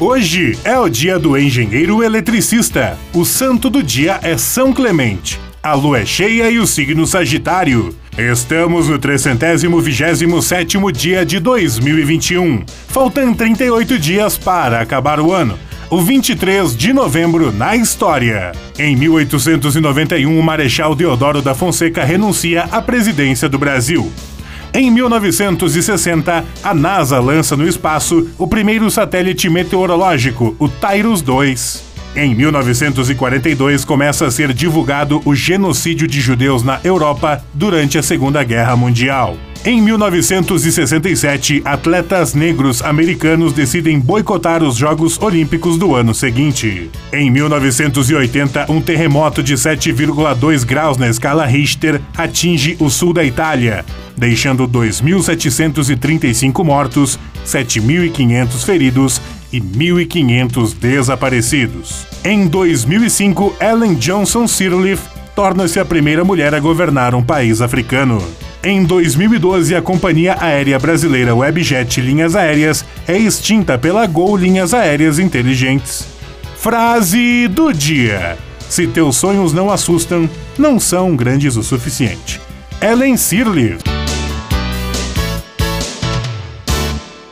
Hoje é o dia do engenheiro eletricista. O santo do dia é São Clemente. A lua é cheia e o signo Sagitário. Estamos no 327 dia de 2021. Faltam 38 dias para acabar o ano. O 23 de novembro na história. Em 1891, o Marechal Deodoro da Fonseca renuncia à presidência do Brasil. Em 1960, a NASA lança no espaço o primeiro satélite meteorológico, o Tyrus 2. Em 1942, começa a ser divulgado o genocídio de judeus na Europa durante a Segunda Guerra Mundial. Em 1967, atletas negros americanos decidem boicotar os Jogos Olímpicos do ano seguinte. Em 1980, um terremoto de 7,2 graus na escala Richter atinge o sul da Itália, deixando 2.735 mortos, 7.500 feridos e 1.500 desaparecidos. Em 2005, Ellen Johnson Sirleaf torna-se a primeira mulher a governar um país africano. Em 2012, a companhia aérea brasileira Webjet Linhas Aéreas é extinta pela Gol Linhas Aéreas Inteligentes. Frase do dia: Se teus sonhos não assustam, não são grandes o suficiente. Ellen Sirleaf.